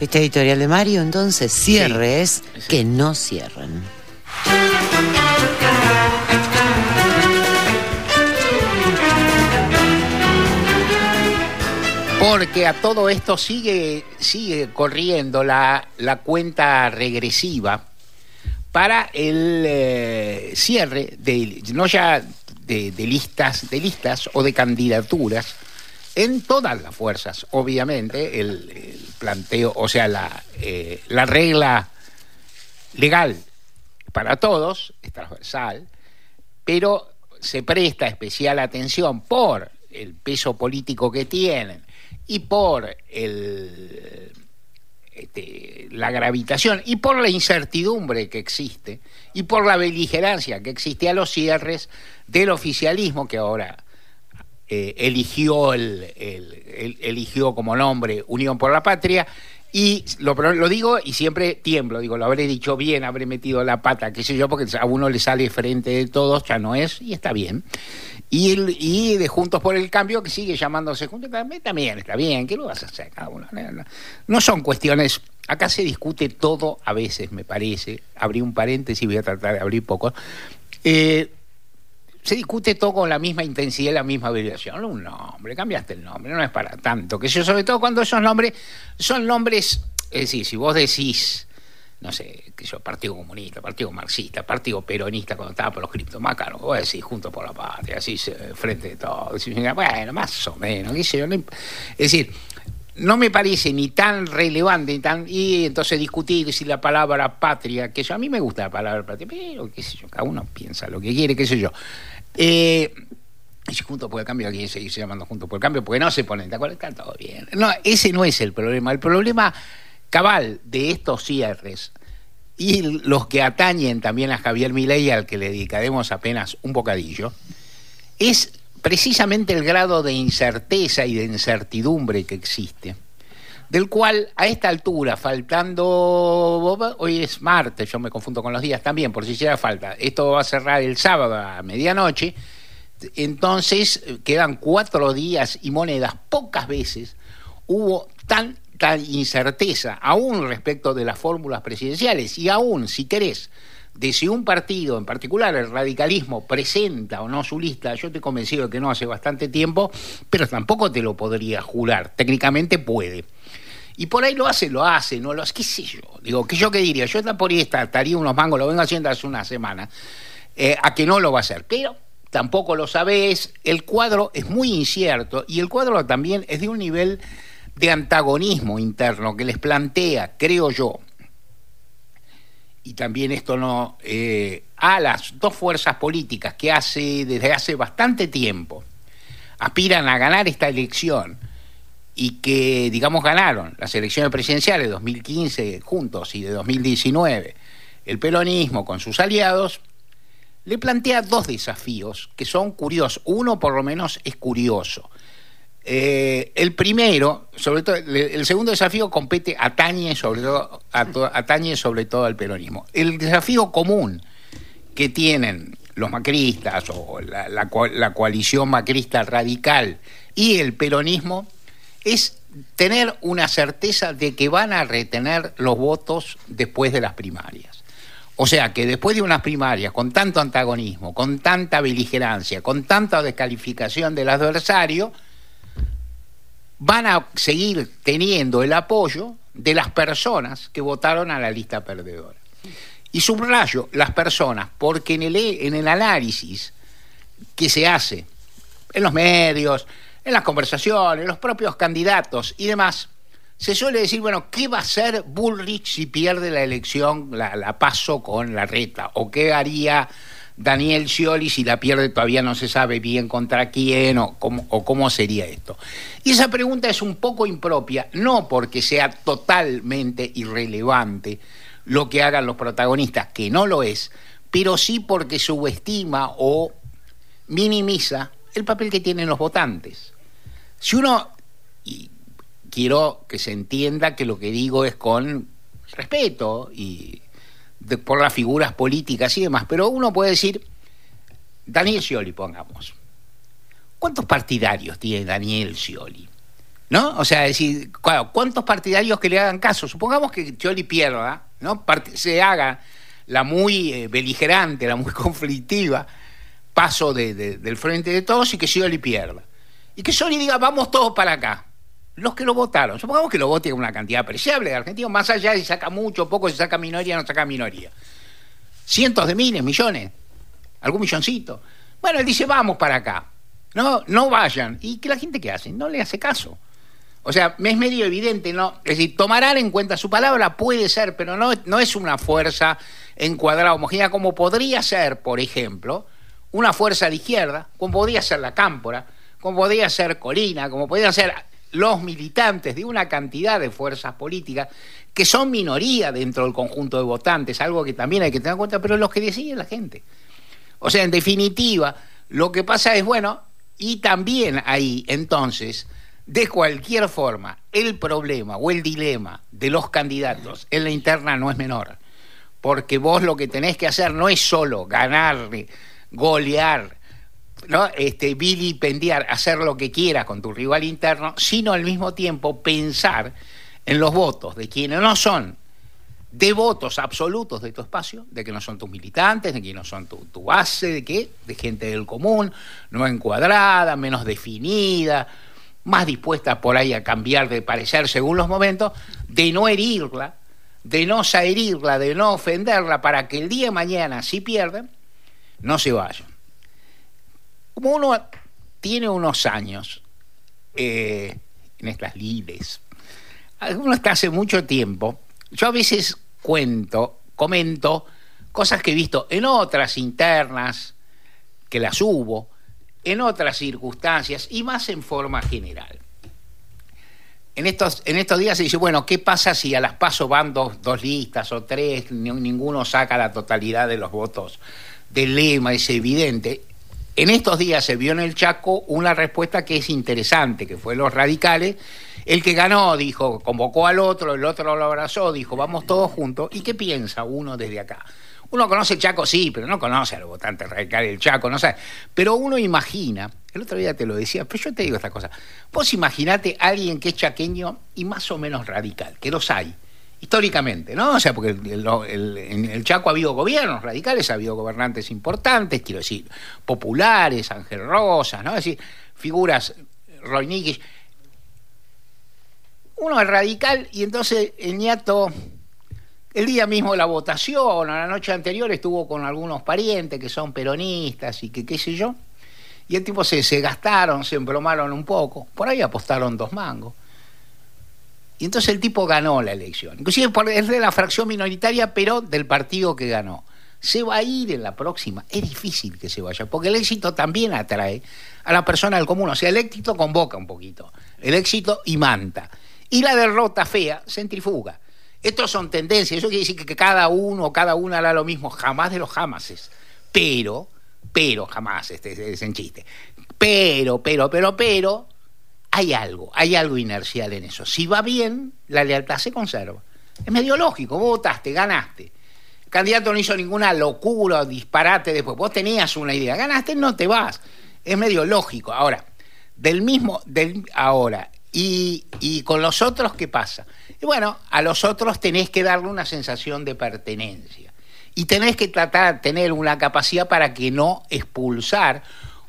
Este editorial de Mario, entonces, cierres que no cierren. Porque a todo esto sigue, sigue corriendo la, cuenta regresiva para el eh, cierre de no ya de, listas, de listas o de candidaturas en todas las fuerzas. Obviamente, el, planteo, o sea, la, eh, la regla legal para todos es transversal, pero se presta especial atención por el peso político que tienen y por el, este, la gravitación y por la incertidumbre que existe y por la beligerancia que existe a los cierres del oficialismo que ahora eh, eligió, el, eligió como nombre Unión por la Patria y lo, lo, digo y siempre tiemblo, digo, lo habré dicho bien, habré metido la pata, qué sé yo, porque a uno le sale frente de todos, ya no es, y está bien. Y, el, y de Juntos por el Cambio, que sigue llamándose Juntos, también está bien, ¿qué lo vas a hacer uno? No son cuestiones, acá se discute todo a veces, me parece, abrí un paréntesis, voy a tratar de abrir poco, eh, se discute todo con la misma intensidad y la misma vibración. Un nombre, cambiaste el nombre, no es para tanto. Que yo, sobre todo cuando esos nombres son nombres, es decir, si vos decís no sé, que yo, Partido Comunista, Partido Marxista, Partido Peronista, cuando estaba por los criptomácaros, voy a decir, junto por la patria, así, frente de todo. Bueno, más o menos, qué sé yo. es decir, no me parece ni tan relevante, ni tan, y entonces discutir si la palabra patria, que yo, a mí me gusta la palabra patria, pero qué sé yo, cada uno piensa lo que quiere, qué sé yo. Eh, Juntos por el Cambio, aquí se llamando Juntos por el Cambio, porque no se ponen de acuerdo, está todo bien. No, ese no es el problema. El problema cabal de estos cierres y los que atañen también a Javier Milei, al que le dedicaremos apenas un bocadillo, es precisamente el grado de incerteza y de incertidumbre que existe, del cual a esta altura, faltando, hoy es martes, yo me confundo con los días también, por si hiciera falta, esto va a cerrar el sábado a medianoche, entonces quedan cuatro días y monedas, pocas veces hubo tan incerteza, aún respecto de las fórmulas presidenciales, y aún, si querés, de si un partido, en particular el radicalismo, presenta o no su lista, yo estoy convencido de que no hace bastante tiempo, pero tampoco te lo podría jurar. Técnicamente puede. Y por ahí lo hace, lo hace, no lo hace, qué sé yo. Digo, ¿qué yo qué diría? Yo por ahí estaría unos mangos, lo vengo haciendo hace una semana, eh, a que no lo va a hacer. Pero tampoco lo sabés, el cuadro es muy incierto y el cuadro también es de un nivel de antagonismo interno que les plantea, creo yo, y también esto no, eh, a las dos fuerzas políticas que hace, desde hace bastante tiempo aspiran a ganar esta elección y que, digamos, ganaron las elecciones presidenciales de 2015 juntos y de 2019, el peronismo con sus aliados, le plantea dos desafíos que son curiosos. Uno, por lo menos, es curioso. Eh, el primero, sobre todo, el segundo desafío compete, atañe sobre todo, atañe sobre todo al peronismo. El desafío común que tienen los macristas o la, la coalición macrista radical y el peronismo es tener una certeza de que van a retener los votos después de las primarias. O sea que después de unas primarias con tanto antagonismo, con tanta beligerancia, con tanta descalificación del adversario, van a seguir teniendo el apoyo de las personas que votaron a la lista perdedora. Y subrayo las personas, porque en el, en el análisis que se hace en los medios, en las conversaciones, los propios candidatos y demás, se suele decir, bueno, ¿qué va a hacer Bullrich si pierde la elección, la, la paso con la reta? ¿O qué haría Daniel Scioli, si la pierde todavía no se sabe bien contra quién o cómo, o cómo sería esto. Y esa pregunta es un poco impropia, no porque sea totalmente irrelevante lo que hagan los protagonistas, que no lo es, pero sí porque subestima o minimiza el papel que tienen los votantes. Si uno, y quiero que se entienda que lo que digo es con respeto y por las figuras políticas y demás, pero uno puede decir, Daniel Scioli, pongamos. ¿Cuántos partidarios tiene Daniel Scioli? ¿No? O sea, decir, ¿cuántos partidarios que le hagan caso? Supongamos que Choli pierda, ¿no? Se haga la muy eh, beligerante, la muy conflictiva, paso del frente de todos y que Scioli pierda. Y que Scioli diga, vamos todos para acá. Los que lo votaron, supongamos que lo vote una cantidad apreciable de argentinos, más allá si saca mucho, poco, si saca minoría, no saca minoría. Cientos de miles, millones, algún milloncito. Bueno, él dice, vamos para acá. No, no vayan. ¿Y que la gente qué hace? No le hace caso. O sea, es medio evidente, ¿no? Es decir, tomarán en cuenta su palabra, puede ser, pero no, no es una fuerza encuadrada homogénea como podría ser, por ejemplo, una fuerza de izquierda, como podría ser la Cámpora, como podría ser Colina, como podrían ser los militantes de una cantidad de fuerzas políticas que son minoría dentro del conjunto de votantes, algo que también hay que tener en cuenta, pero los que deciden la gente. O sea, en definitiva, lo que pasa es, bueno, y también ahí, entonces, de cualquier forma, el problema o el dilema de los candidatos en la interna no es menor, porque vos lo que tenés que hacer no es solo ganarle, golear, ¿no? este, vilipendiar, hacer lo que quieras con tu rival interno, sino al mismo tiempo pensar en los votos de quienes no son devotos absolutos de tu espacio, de que no son tus militantes, de que no son tu, base, de que de gente del común, no encuadrada, menos definida, más dispuesta por ahí a cambiar de parecer según los momentos, de no herirla, de no herirla, de no ofenderla, para que el día de mañana, si pierden, no se vayan. Como uno tiene unos años eh, en estas lides, uno está hace mucho tiempo, yo a veces cuento, comento cosas que he visto en otras internas, que las hubo, en otras circunstancias y más en forma general. En estos, en estos días se dice, bueno, ¿qué pasa si a las pasos van dos, dos listas o tres, ninguno saca la totalidad de los votos del lema? Es evidente. En estos días se vio en el Chaco una respuesta que es interesante, que fue los radicales. El que ganó dijo, convocó al otro, el otro lo abrazó, dijo, vamos todos juntos. ¿Y qué piensa uno desde acá? Uno conoce el Chaco, sí, pero no conoce a los votantes radicales del Chaco, no sé. Pero uno imagina, el otro día te lo decía, pero yo te digo esta cosa. Vos imaginate a alguien que es chaqueño y más o menos radical, que los hay históricamente, ¿no? O sea, porque en el Chaco ha habido gobiernos radicales, ha habido gobernantes importantes, quiero decir, populares, Ángel Rosas, ¿no? Es decir, figuras, Roy Uno es radical y entonces el ñato, el día mismo de la votación, o la noche anterior, estuvo con algunos parientes que son peronistas y que qué sé yo, y el tipo se, se gastaron, se embromaron un poco, por ahí apostaron dos mangos. Y entonces el tipo ganó la elección. Inclusive es de la fracción minoritaria, pero del partido que ganó. Se va a ir en la próxima. Es difícil que se vaya, porque el éxito también atrae a la persona del común. O sea, el éxito convoca un poquito. El éxito imanta. Y la derrota fea centrifuga. Estos son tendencias. Eso quiere decir que cada uno o cada una hará lo mismo. Jamás de los jamases. Pero, pero, jamás, este es en chiste. Pero, pero, pero, pero, hay algo, hay algo inercial en eso. Si va bien, la lealtad se conserva. Es medio lógico, vos votaste, ganaste. El candidato no hizo ninguna locura o disparate después. Vos tenías una idea, ganaste, no te vas. Es medio lógico. Ahora, del mismo, del ahora, y, y con los otros, ¿qué pasa? Y bueno, a los otros tenés que darle una sensación de pertenencia. Y tenés que tratar de tener una capacidad para que no expulsar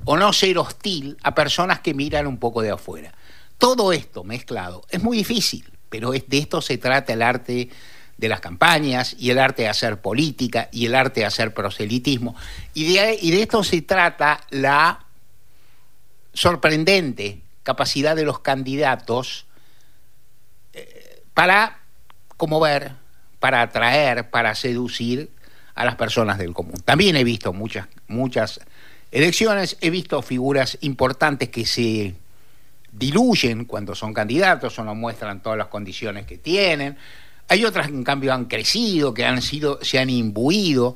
o no ser hostil a personas que miran un poco de afuera. Todo esto mezclado es muy difícil, pero de esto se trata el arte de las campañas y el arte de hacer política y el arte de hacer proselitismo. Y de, y de esto se trata la sorprendente capacidad de los candidatos eh, para ver, para atraer, para seducir a las personas del común. También he visto muchas, muchas elecciones, he visto figuras importantes que se diluyen cuando son candidatos o no muestran todas las condiciones que tienen. Hay otras que en cambio han crecido, que han sido, se han imbuido,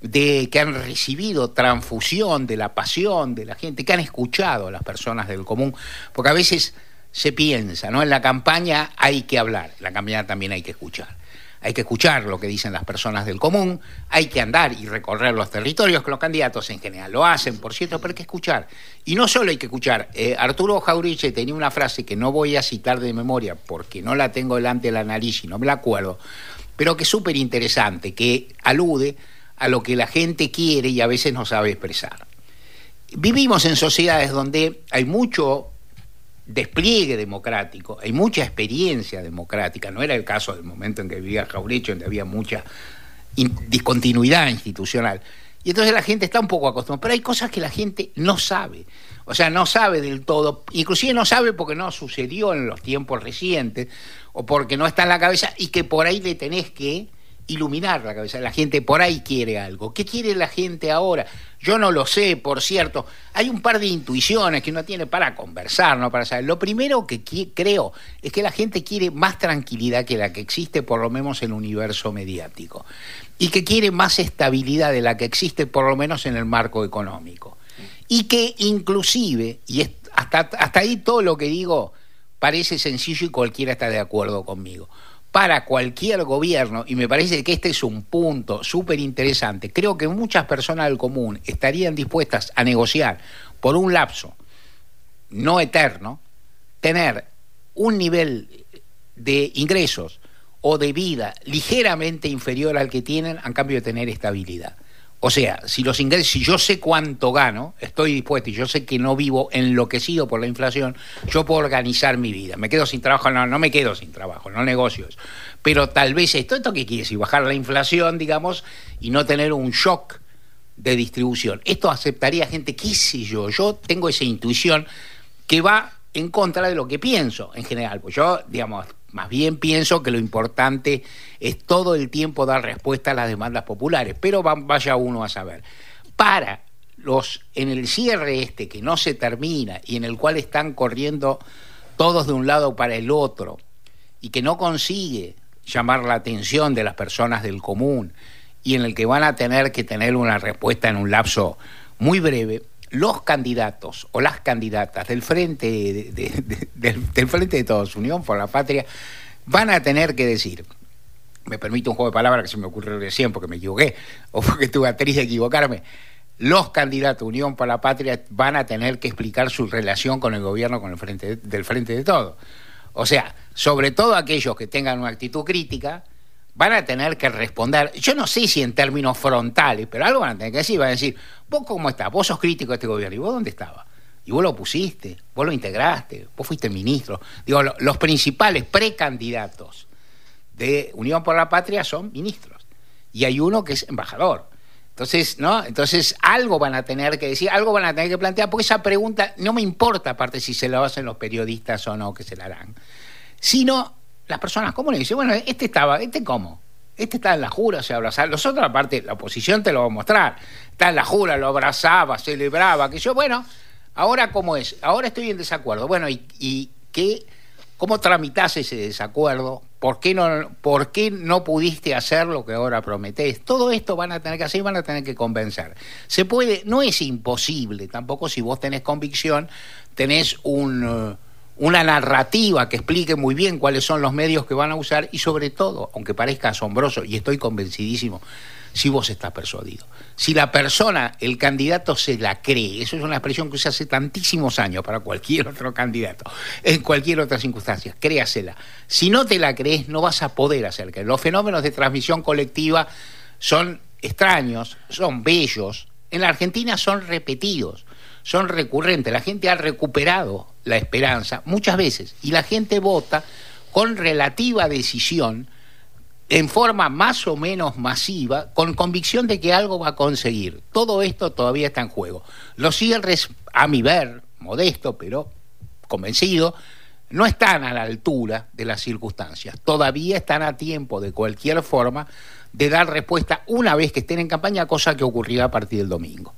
de, que han recibido transfusión de la pasión de la gente, que han escuchado a las personas del común, porque a veces se piensa, ¿no? En la campaña hay que hablar, en la campaña también hay que escuchar. Hay que escuchar lo que dicen las personas del común, hay que andar y recorrer los territorios, que los candidatos en general lo hacen, por cierto, pero hay que escuchar. Y no solo hay que escuchar, eh, Arturo Jauriche tenía una frase que no voy a citar de memoria porque no la tengo delante de la nariz y no me la acuerdo, pero que es súper interesante, que alude a lo que la gente quiere y a veces no sabe expresar. Vivimos en sociedades donde hay mucho despliegue democrático, hay mucha experiencia democrática, no era el caso del momento en que vivía Jaurecho, donde había mucha discontinuidad institucional. Y entonces la gente está un poco acostumbrada, pero hay cosas que la gente no sabe. O sea, no sabe del todo, inclusive no sabe porque no sucedió en los tiempos recientes o porque no está en la cabeza y que por ahí le tenés que iluminar la cabeza. La gente por ahí quiere algo. ¿Qué quiere la gente ahora? Yo no lo sé, por cierto. Hay un par de intuiciones que uno tiene para conversar, no para saber. Lo primero que creo es que la gente quiere más tranquilidad que la que existe, por lo menos en el universo mediático. Y que quiere más estabilidad de la que existe, por lo menos en el marco económico. Y que inclusive, y hasta, hasta ahí todo lo que digo parece sencillo y cualquiera está de acuerdo conmigo para cualquier gobierno, y me parece que este es un punto súper interesante, creo que muchas personas del común estarían dispuestas a negociar por un lapso no eterno, tener un nivel de ingresos o de vida ligeramente inferior al que tienen a cambio de tener estabilidad. O sea, si los ingresos, si yo sé cuánto gano, estoy dispuesto y yo sé que no vivo enloquecido por la inflación, yo puedo organizar mi vida. Me quedo sin trabajo, no, no me quedo sin trabajo, no negocios. Pero tal vez esto, ¿esto qué quiere decir? Bajar la inflación, digamos, y no tener un shock de distribución. Esto aceptaría gente, qué sé yo, yo tengo esa intuición que va en contra de lo que pienso en general. Pues yo, digamos, más bien pienso que lo importante es todo el tiempo dar respuesta a las demandas populares, pero vaya uno a saber. Para los en el cierre este que no se termina y en el cual están corriendo todos de un lado para el otro y que no consigue llamar la atención de las personas del común y en el que van a tener que tener una respuesta en un lapso muy breve, los candidatos o las candidatas del frente de, del, frente de todos, Unión por la Patria, van a tener que decir, me permite un juego de palabras que se me ocurrió recién porque me equivoqué o porque tuve actriz de equivocarme, los candidatos Unión por la Patria van a tener que explicar su relación con el gobierno con el frente del frente de todos. O sea, sobre todo aquellos que tengan una actitud crítica, van a tener que responder, yo no sé si en términos frontales, pero algo van a tener que decir, van a decir, vos cómo estás, vos sos crítico de este gobierno, ¿y vos dónde estabas? Y vos lo pusiste, vos lo integraste, vos fuiste ministro. Digo, los principales precandidatos de Unión por la Patria son ministros. Y hay uno que es embajador. Entonces, ¿no? Entonces, algo van a tener que decir, algo van a tener que plantear, porque esa pregunta no me importa, aparte si se la hacen los periodistas o no, que se la harán, sino las personas comunes dicen, bueno, este estaba, este cómo, este está en la jura, se abrazaba. Los otros, aparte, la oposición te lo va a mostrar. Está en la jura, lo abrazaba, celebraba, que yo, bueno, ahora cómo es, ahora estoy en desacuerdo. Bueno, ¿y, qué, cómo tramitas ese desacuerdo? ¿Por qué, no, ¿Por qué no pudiste hacer lo que ahora prometés? Todo esto van a tener que hacer y van a tener que convencer. Se puede, no es imposible, tampoco si vos tenés convicción, tenés un una narrativa que explique muy bien cuáles son los medios que van a usar y sobre todo, aunque parezca asombroso, y estoy convencidísimo, si vos estás persuadido. Si la persona, el candidato se la cree, eso es una expresión que se hace tantísimos años para cualquier otro candidato, en cualquier otra circunstancia, créasela. Si no te la crees, no vas a poder hacer que los fenómenos de transmisión colectiva son extraños, son bellos, en la Argentina son repetidos, son recurrentes, la gente ha recuperado la esperanza muchas veces y la gente vota con relativa decisión en forma más o menos masiva, con convicción de que algo va a conseguir. Todo esto todavía está en juego. Los cierres, a mi ver, modesto, pero convencido, no están a la altura de las circunstancias. Todavía están a tiempo, de cualquier forma, de dar respuesta una vez que estén en campaña, cosa que ocurrirá a partir del domingo.